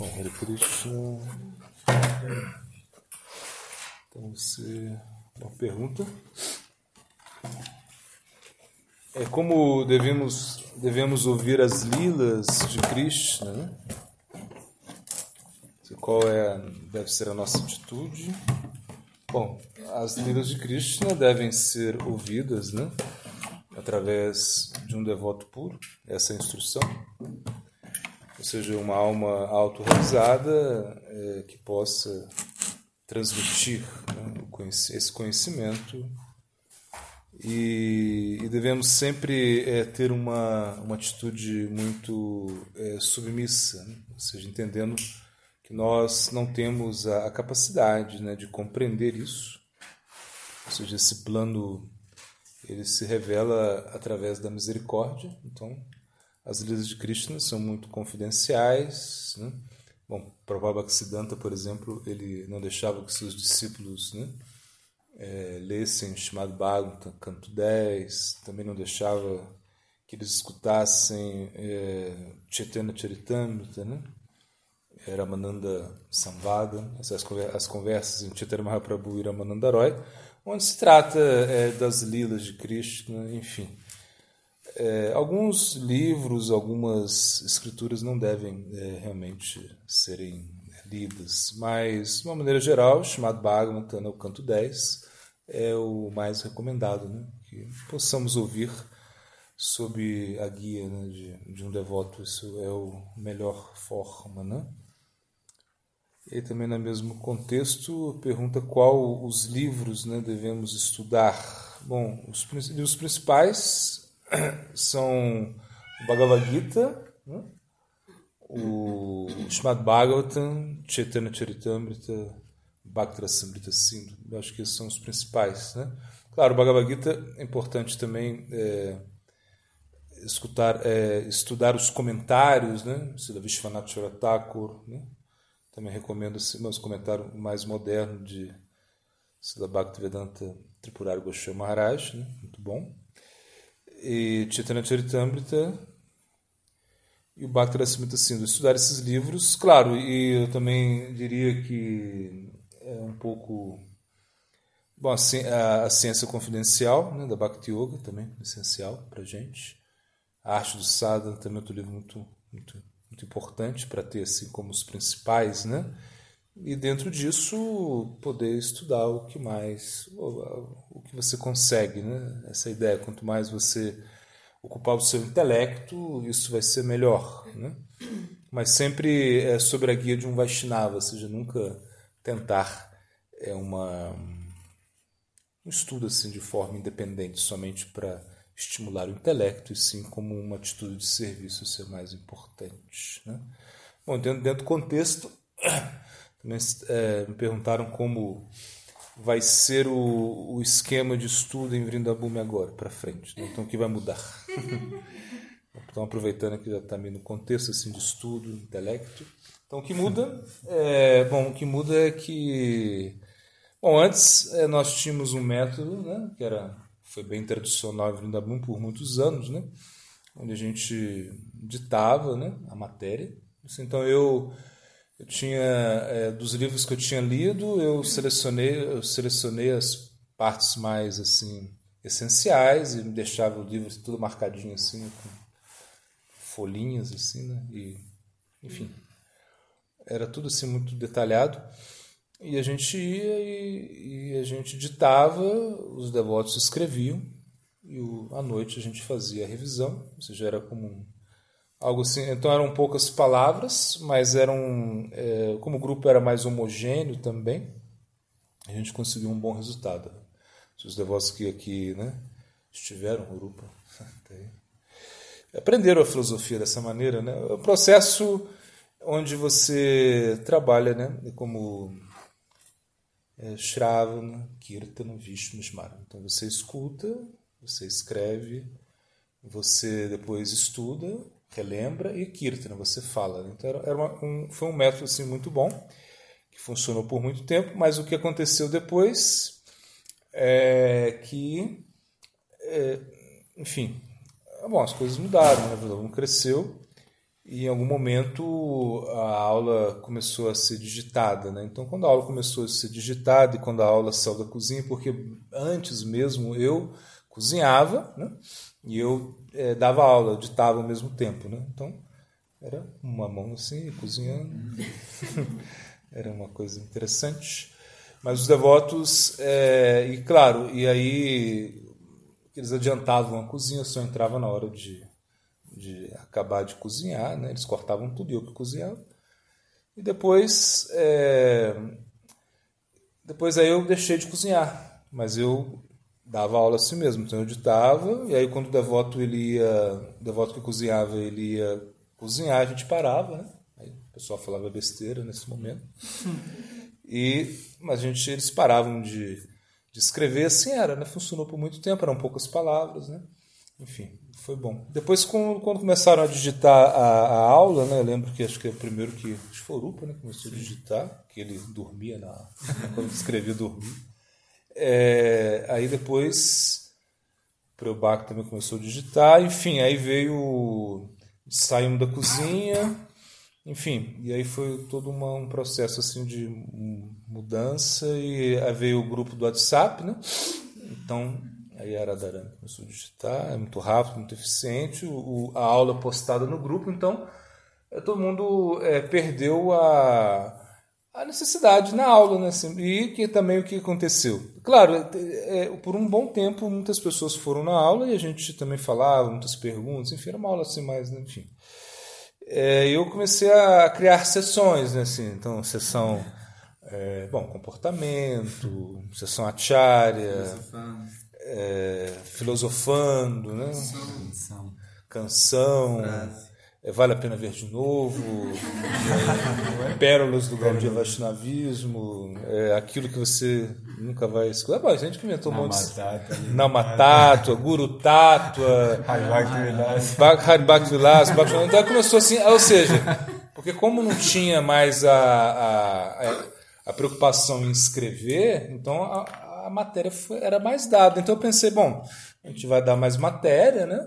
Bom, Hare Krishna. Então você. Uma pergunta. É como devemos, devemos ouvir as lilas de Krishna, né? Qual é, deve ser a nossa atitude? Bom, as lilas de Krishna devem ser ouvidas, né? Através de um devoto puro, essa é a instrução ou seja, uma alma autorrealizada é, que possa transmitir né, esse conhecimento e, e devemos sempre é, ter uma, uma atitude muito é, submissa, né? ou seja, entendendo que nós não temos a, a capacidade né, de compreender isso, ou seja, esse plano ele se revela através da misericórdia, então as lidas de Krishna são muito confidenciais. Né? Bom, Prabhupada por exemplo, ele não deixava que seus discípulos né, é, lessem Shimad Bhagavatam, canto 10, também não deixava que eles escutassem é, Chaitanya Charitamrita, né? Ramananda Samvada, essas as conversas em Chaitanya Mahaprabhu e Ramananda Roy, onde se trata é, das lilas de Krishna, enfim. É, alguns livros, algumas escrituras não devem é, realmente serem lidas, mas, de uma maneira geral, chamado Bhagavatam, o canto 10, é o mais recomendado, né? que possamos ouvir sob a guia né, de, de um devoto, isso é o melhor forma. Né? E também, no mesmo contexto, pergunta qual os livros né, devemos estudar. Bom, os livros principais são o Bhagavad Gita, né? o Srimad Bhagavatam, Chaitanya Charitamrita, Bhakti Samrita Sindhu. Eu acho que esses são os principais. Né? Claro, o Bhagavad Gita é importante também é, escutar, é, estudar os comentários, né? Sila Vishwanath Thakur, né? Também recomendo esse meus comentário mais moderno de Sila Bhaktivedanta Tripurari Goswami Maharaj, né? muito bom e Chaitanya Charitamrita e o Bhakti Smita Sindhu. Estudar esses livros, claro, e eu também diria que é um pouco bom, a ciência confidencial né, da Bhakti Yoga também essencial para gente. A arte do sadhana também é outro livro muito muito muito importante para ter assim como os principais, né? E dentro disso poder estudar o que mais o que você consegue né? Essa ideia quanto mais você ocupar o seu intelecto isso vai ser melhor né? Mas sempre é sobre a guia de um Vaishnava ou seja nunca tentar é uma um estudo assim de forma independente somente para estimular o intelecto e sim como uma atitude de serviço ser mais importante né? Bom dentro, dentro do contexto também é, me perguntaram como vai ser o, o esquema de estudo em Vrindabume agora, para frente. Né? Então, o que vai mudar? então, aproveitando que já está meio no contexto assim, de estudo, intelecto. Então, o que muda? É, bom, o que muda é que... Bom, antes é, nós tínhamos um método, né, que era, foi bem tradicional em Vrindabume por muitos anos, né, onde a gente ditava né, a matéria. Então, eu eu tinha é, dos livros que eu tinha lido, eu selecionei, eu selecionei as partes mais assim essenciais e deixava o livro tudo marcadinho assim com folhinhas assim, né? E enfim, era tudo assim muito detalhado. E a gente ia e, e a gente ditava, os devotos escreviam e o, à noite a gente fazia a revisão, ou seja, era como um algo assim. Então eram poucas palavras, mas eram é, como o grupo era mais homogêneo também, a gente conseguiu um bom resultado. Os devotos que aqui né, estiveram no grupo aprenderam a filosofia dessa maneira, né? É um processo onde você trabalha, né, como é, Shravana, Kirtana, Vishnu, Smara. Então você escuta, você escreve, você depois estuda relembra e Kirtana, você fala. Então era, uma, um, foi um método assim, muito bom, que funcionou por muito tempo, mas o que aconteceu depois é que, é, enfim, bom, as coisas mudaram, né? o cresceu e em algum momento a aula começou a ser digitada. Né? Então, quando a aula começou a ser digitada e quando a aula saiu da cozinha, porque antes mesmo eu cozinhava né? E eu é, dava aula, ditava ao mesmo tempo. Né? Então, era uma mão assim, cozinhando. era uma coisa interessante. Mas os devotos, é, e claro, e aí eles adiantavam a cozinha, só entrava na hora de de acabar de cozinhar, né? eles cortavam tudo e eu que cozinhava. E depois, é... depois aí eu deixei de cozinhar, mas eu dava aula assim mesmo, então eu editava, e aí quando o devoto, ele ia, o devoto que cozinhava, ele ia cozinhar, a gente parava, né? Aí o pessoal falava besteira nesse momento. E, mas a gente, eles paravam de, de escrever, assim era, né? Funcionou por muito tempo, eram poucas palavras, né? Enfim, foi bom. Depois, quando, começaram a digitar a, a, aula, né, eu lembro que acho que é o primeiro que. Acho que foi o né? Começou a digitar, que ele dormia na. quando escrevia, dormia. É, aí depois. O Preobac também começou a digitar, enfim, aí veio. Saímos da cozinha, enfim, e aí foi todo uma, um processo assim de mudança, e aí veio o grupo do WhatsApp, né? Então Aí a Aradarana começou a digitar, é muito rápido, muito eficiente, o, a aula postada no grupo, então é, todo mundo é, perdeu a, a necessidade na aula, né? Assim, e que também o que aconteceu. Claro, é, é, por um bom tempo muitas pessoas foram na aula e a gente também falava, muitas perguntas, enfim, era uma aula assim mais, né? enfim. É, eu comecei a criar sessões, né? Assim, então, sessão, é, bom, comportamento, sessão acharya, é, filosofando, né? Canção. Canção. É, vale a pena ver de novo. é, pérolas do Gaudiya Vaishnavismo. É, aquilo que você nunca vai escutar. Bom, a gente comentou um monte de. Namatátua, Guru Tátua. Haribhakti Vilas. Então começou assim, ou seja, porque como não tinha mais a, a, a preocupação em escrever, então a, a matéria foi, era mais dada. Então eu pensei, bom, a gente vai dar mais matéria, né?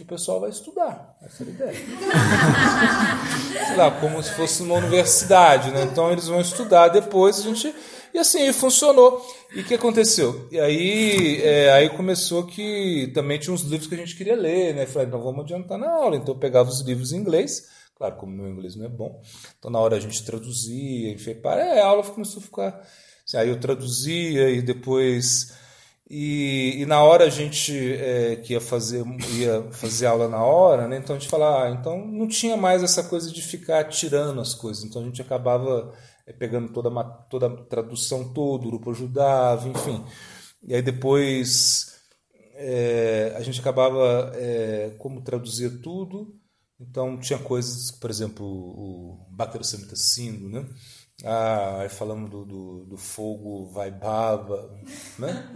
O pessoal vai estudar. Essa era a ideia. Sei lá, como se fosse uma universidade, né? Então eles vão estudar depois a gente. E assim, funcionou. E o que aconteceu? E aí, é, aí começou que também tinha uns livros que a gente queria ler, né? Falei, então vamos adiantar na aula. Então eu pegava os livros em inglês. Claro, como meu inglês não é bom. Então na hora a gente traduzia, enfim, para, é, a aula começou a ficar Aí eu traduzia e depois. E, e na hora a gente é, que ia fazer, ia fazer aula na hora, né? então a gente falava, ah, então não tinha mais essa coisa de ficar tirando as coisas, então a gente acabava é, pegando toda, a, toda a tradução toda, o grupo ajudava, enfim. E aí depois é, a gente acabava, é, como traduzia tudo, então tinha coisas, por exemplo, o Sindhu, né? Ah, aí falamos do, do, do fogo Vaibhava, né?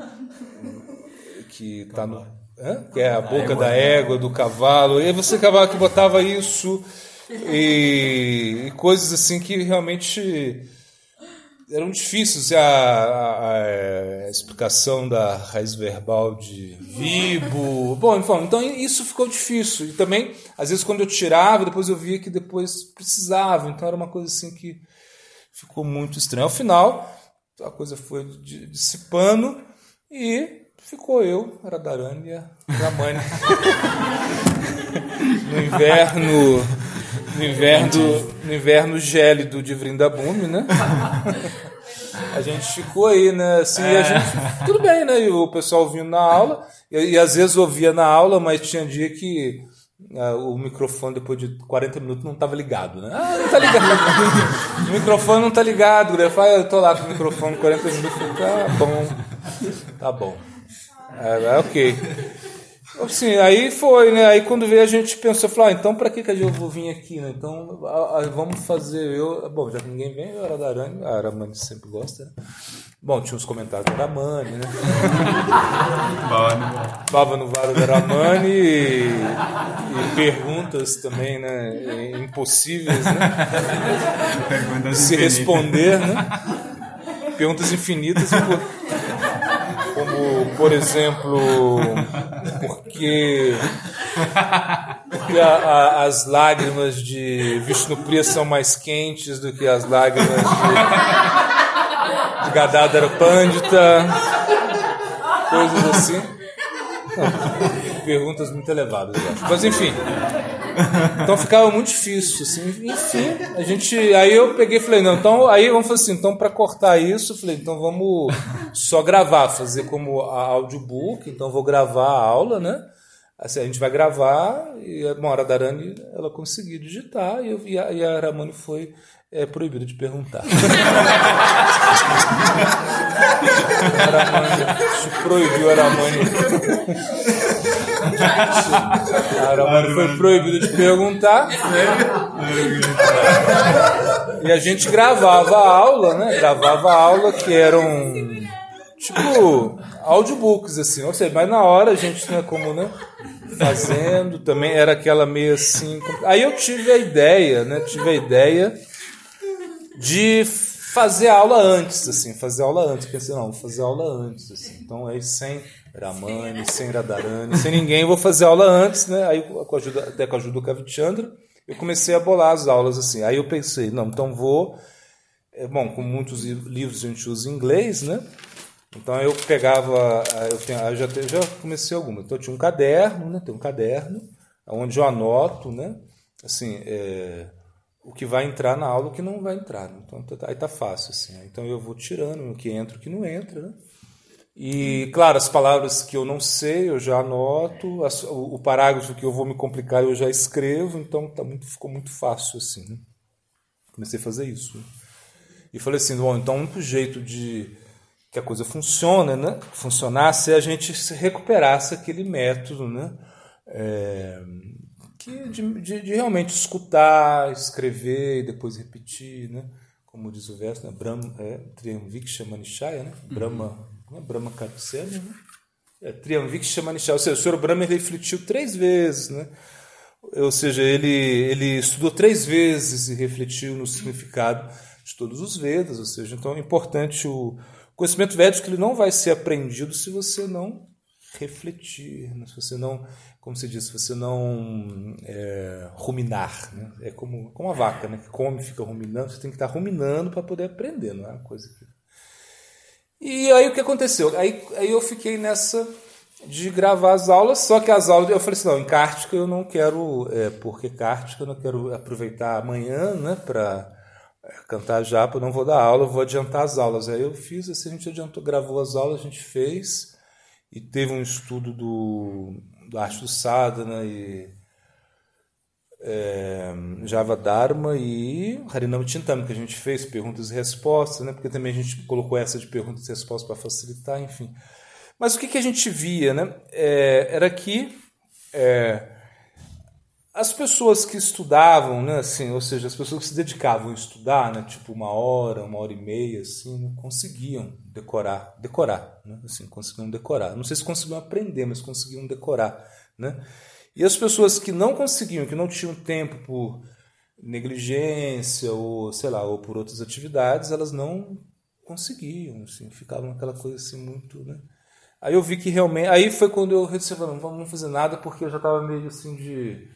que tá no. Hã? Que é a boca da égua, do cavalo. E você cavalo que botava isso e, e coisas assim que realmente eram difíceis. A, a, a, explicação da raiz verbal de vibo. Bom, então isso ficou difícil. E também, às vezes, quando eu tirava, depois eu via que depois precisava. Então era uma coisa assim que ficou muito estranho. Ao final, a coisa foi dissipando e ficou eu, Radharani e a Ramani. no inverno, no inverno, no inverno gélido de Vrindabhumi, né? A gente ficou aí, né? Assim, é. gente, tudo bem, né? E o pessoal vindo na aula, e, e às vezes ouvia na aula, mas tinha dia que o microfone depois de 40 minutos não estava ligado, né? Ah, não tá ligado. o microfone não tá ligado. Falei, eu tô lá com o microfone 40 minutos, tá bom. Tá bom. É, é ok. Assim, aí foi, né? Aí quando veio a gente pensou, falou, ah, então para que, que eu vou vir aqui, né? Então vamos fazer eu. Bom, já que ninguém vem, eu era da Arani, a Aramani sempre gosta, né? Bom, tinha uns comentários da Aramani, né? Bava no Varo da Aramani e, e, perguntas também, né? Impossíveis, né? Perguntas Se infinitas. responder, né? Perguntas infinitas. Como, por exemplo, porque que a, a, as lágrimas de Vishnupriya são mais quentes do que as lágrimas de, de Gadadhara Pandita, coisas assim. Perguntas muito elevadas, eu acho. Mas enfim. Então ficava muito difícil, assim. Enfim, a gente. Aí eu peguei e falei, não, então. Aí vamos fazer assim, então para cortar isso, eu falei, então vamos só gravar, fazer como a audiobook, então vou gravar a aula, né? Assim, a gente vai gravar e uma hora da Arani ela conseguiu digitar e, eu, e, a, e a Ramani foi é, proibida de perguntar. a Ramani proibiu a Ramani. A Ramani foi proibida de perguntar. E a gente gravava a aula, né? Gravava a aula que eram tipo audiobooks, assim, ou seja, mas na hora a gente tinha como, né? Fazendo também, era aquela meio assim. Aí eu tive a ideia, né? Tive a ideia de fazer aula antes, assim, fazer aula antes. Pensei, não, vou fazer aula antes, assim. Então aí sem Ramani, sem Radharani, sem ninguém, vou fazer aula antes, né? Aí com a ajuda, até com a ajuda do Kavichandra, eu comecei a bolar as aulas assim. Aí eu pensei, não, então vou. É, bom, com muitos livros a gente usa em inglês, né? Então eu pegava, eu, tenho, eu já, já comecei alguma. Então eu tinha um caderno, né? Tem um caderno onde eu anoto, né? Assim, é, o que vai entrar na aula, o que não vai entrar. Então tá, aí tá fácil assim. Então eu vou tirando o que entra, o que não entra, né? E claro, as palavras que eu não sei eu já anoto, as, o, o, parágrafo que eu vou me complicar eu já escrevo. Então tá muito, ficou muito fácil assim. Né? Comecei a fazer isso. Né? E falei assim, bom, então o único jeito de que a coisa funcione, né? Funcionasse é a gente se recuperasse aquele método, né? É, de, de, de, realmente escutar, escrever e depois repetir, né? Como diz o verso, né? Brahma, é, Triamviksha Manishaya, né? Brahma, uhum. Brahma Karusena, né? É, Triamviksha Manishaya, ou seja, o Senhor Brahma refletiu três vezes, né? Ou seja, ele, ele estudou três vezes e refletiu no significado de todos os Vedas, ou seja, então é importante o, conhecimento védico ele não vai ser aprendido se você não refletir, né? se você não, como se diz, se você não é, ruminar. Né? É como, como a vaca, né? que come fica ruminando, você tem que estar ruminando para poder aprender, não é uma coisa que... E aí o que aconteceu? Aí, aí eu fiquei nessa de gravar as aulas, só que as aulas, eu falei assim, não, em Kártica eu não quero, é, porque Kártica eu não quero aproveitar amanhã, né, para cantar japa, não vou dar aula, vou adiantar as aulas. Aí eu fiz assim, a gente adiantou, gravou as aulas, a gente fez e teve um estudo do, do sadhana e é, Java Dharma e Harinam Chintama, que a gente fez perguntas e respostas, né? porque também a gente colocou essa de perguntas e respostas para facilitar, enfim. Mas o que, que a gente via né? É, era que é, as pessoas que estudavam, né, assim, ou seja, as pessoas que se dedicavam a estudar, né, tipo uma hora, uma hora e meia, assim, né, conseguiam decorar, decorar, né, assim, conseguiam decorar. Não sei se conseguiam aprender, mas conseguiam decorar, né. E as pessoas que não conseguiam, que não tinham tempo por negligência ou sei lá, ou por outras atividades, elas não conseguiam, assim, ficavam aquela coisa assim muito, né. Aí eu vi que realmente, aí foi quando eu disse, não vamos fazer nada porque eu já estava meio assim de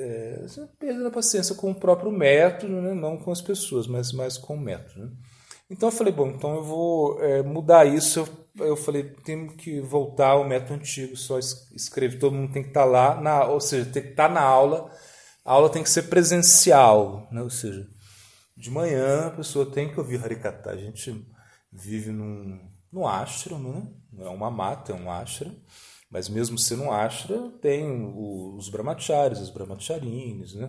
é, perdendo a paciência com o próprio método, né? não com as pessoas, mas mais com o método. Né? Então eu falei, bom, então eu vou é, mudar isso. Eu, eu falei, temos que voltar ao método antigo, só escrever, todo mundo tem que estar tá lá, na, ou seja, tem que estar tá na aula. A aula tem que ser presencial, né? ou seja, de manhã a pessoa tem que ouvir Harikata. A gente vive num, num ashram, né? não é uma mata, é um ashram. Mas mesmo sendo um ashra, tem os brahmacharis, os brahmacharinis, né?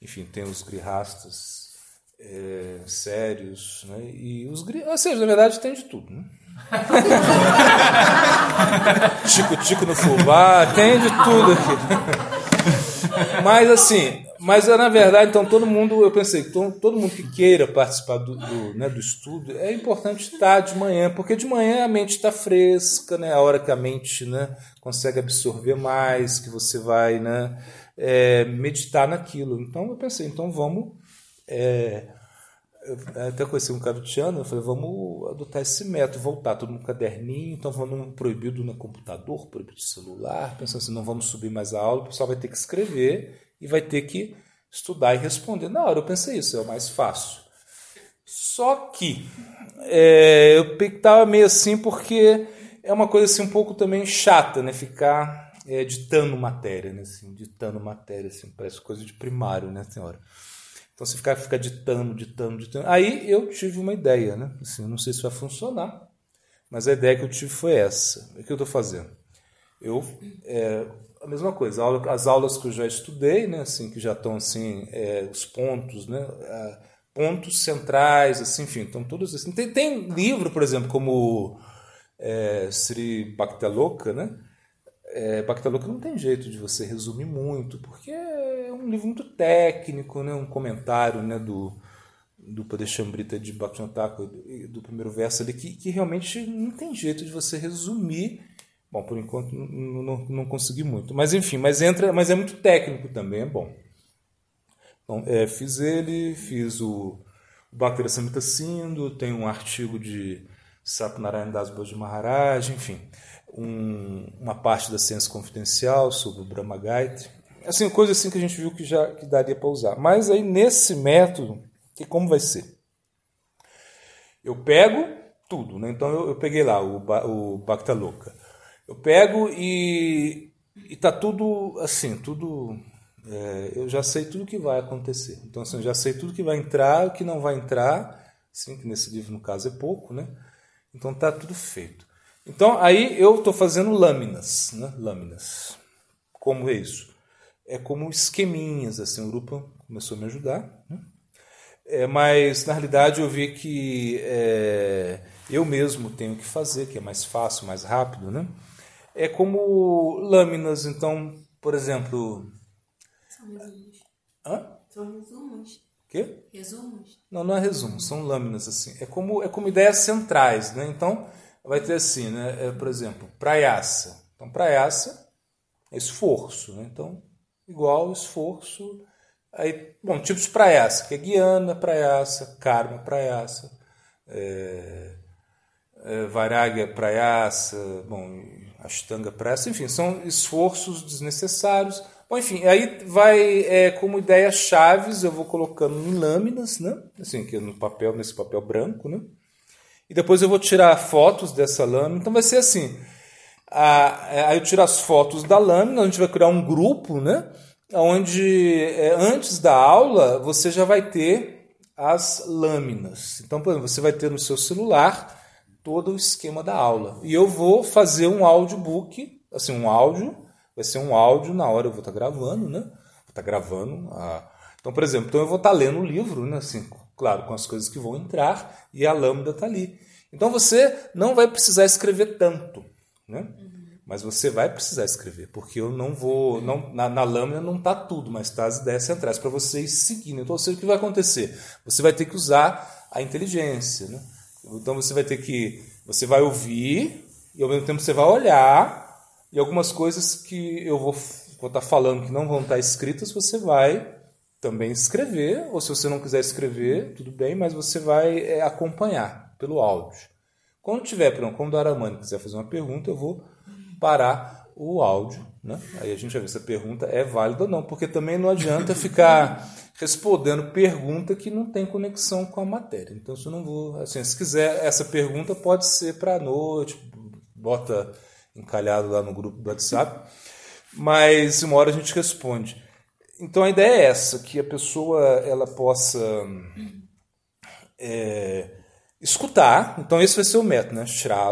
enfim, tem os grihastas é, sérios, né? e os ou seja, na verdade tem de tudo. Né? Tico-tico no fubá, tem de tudo aqui. Mas assim, mas na verdade, então todo mundo, eu pensei, todo, todo mundo que queira participar do, do, né, do estudo, é importante estar de manhã, porque de manhã a mente está fresca, né, a hora que a mente né, consegue absorver mais, que você vai né, é, meditar naquilo. Então eu pensei, então vamos é, eu até conheci um carutiano, eu falei, vamos adotar esse método, voltar tudo no caderninho, então vamos proibido no computador, proibido no celular, pensando assim, não vamos subir mais a aula, o pessoal vai ter que escrever e vai ter que estudar e responder. Na hora eu pensei isso, é o mais fácil. Só que é, eu estava meio assim porque é uma coisa assim um pouco também chata, né? Ficar é, ditando matéria, né? Assim, ditando matéria, assim, parece coisa de primário, né, senhora? Então você fica, fica ditando, ditando, ditando. Aí eu tive uma ideia, né? Assim, eu não sei se vai funcionar, mas a ideia que eu tive foi essa. O que eu estou fazendo? Eu, é, a mesma coisa, as aulas que eu já estudei, né? Assim, que já estão assim, é, os pontos, né? pontos centrais, assim, enfim, então todos assim. Tem, tem livro, por exemplo, como é, Sri Bhaktaloka, né? É, Bhaktaloka não tem jeito de você resumir muito, porque é um livro muito técnico, né? um comentário né? do, do Padeshambrita de Bhaktivinoda do primeiro verso ali, que, que realmente não tem jeito de você resumir. Bom, por enquanto não, não, não consegui muito. Mas enfim, mas entra, mas é muito técnico também, é bom. Então, é, fiz ele, fiz o, o Bhakti Samhita tem um artigo de Satnarayan Das Boji Maharaj, enfim, um, uma parte da ciência confidencial sobre o Brahma Gayatri. Assim, coisa assim que a gente viu que já que daria para usar. Mas aí nesse método, que como vai ser? Eu pego tudo, né? Então eu, eu peguei lá o, o Bhakta Louca. Eu pego e está tudo assim, tudo é, eu já sei tudo que vai acontecer. Então, assim, eu já sei tudo que vai entrar, o que não vai entrar, assim, que nesse livro, no caso, é pouco, né? Então tá tudo feito. Então aí eu estou fazendo lâminas, né? Lâminas. Como é isso? É como esqueminhas, assim, o grupo começou a me ajudar. Né? É, mas na realidade eu vi que é, eu mesmo tenho que fazer, que é mais fácil, mais rápido, né? É como lâminas, então, por exemplo. São resumos. Hã? São resumos. Quê? Resumos? Não, não é resumo, são lâminas assim. É como, é como ideias centrais, né? Então, vai ter assim, né? É, por exemplo, praiaça. Então, praiaça é esforço, né? Então, igual esforço. Aí, bom, tipos de praiaça, que é Guiana, praiaça, Karma, praiaça, é, é, Vairagya, praiaça, bom, Ashtanga, praiaça, enfim, são esforços desnecessários Bom, enfim, aí vai é, como ideias chaves, eu vou colocando em lâminas, né? Assim, aqui no papel, nesse papel branco, né? E depois eu vou tirar fotos dessa lâmina. Então vai ser assim. A, é, aí eu tiro as fotos da lâmina, a gente vai criar um grupo, né? Onde é, antes da aula você já vai ter as lâminas. Então, por exemplo, você vai ter no seu celular todo o esquema da aula. E eu vou fazer um audiobook, assim, um áudio vai ser um áudio na hora eu vou estar tá gravando, né? Vou estar tá gravando. A... Então, por exemplo, então eu vou estar tá lendo o livro, né? Assim, claro, com as coisas que vão entrar e a lâmina está ali. Então você não vai precisar escrever tanto, né? Mas você vai precisar escrever, porque eu não vou. Não, na, na lâmina não está tudo, mas está as ideias centrais para vocês seguirem. Então, ou seja, o que vai acontecer? Você vai ter que usar a inteligência. Né? Então você vai ter que. Você vai ouvir e ao mesmo tempo você vai olhar e algumas coisas que eu vou estar tá falando que não vão estar tá escritas, você vai também escrever, ou se você não quiser escrever, tudo bem, mas você vai é, acompanhar pelo áudio. Quando tiver, pronto, quando o Aramani quiser fazer uma pergunta, eu vou parar o áudio, né? Aí a gente vai ver se a pergunta é válida ou não, porque também não adianta ficar respondendo pergunta que não tem conexão com a matéria. Então, se eu não vou, assim, se quiser essa pergunta pode ser para a noite, bota encalhado lá no grupo do WhatsApp, mas uma hora a gente responde. Então a ideia é essa, que a pessoa ela possa é, escutar. Então esse vai ser o método, né? Shrava,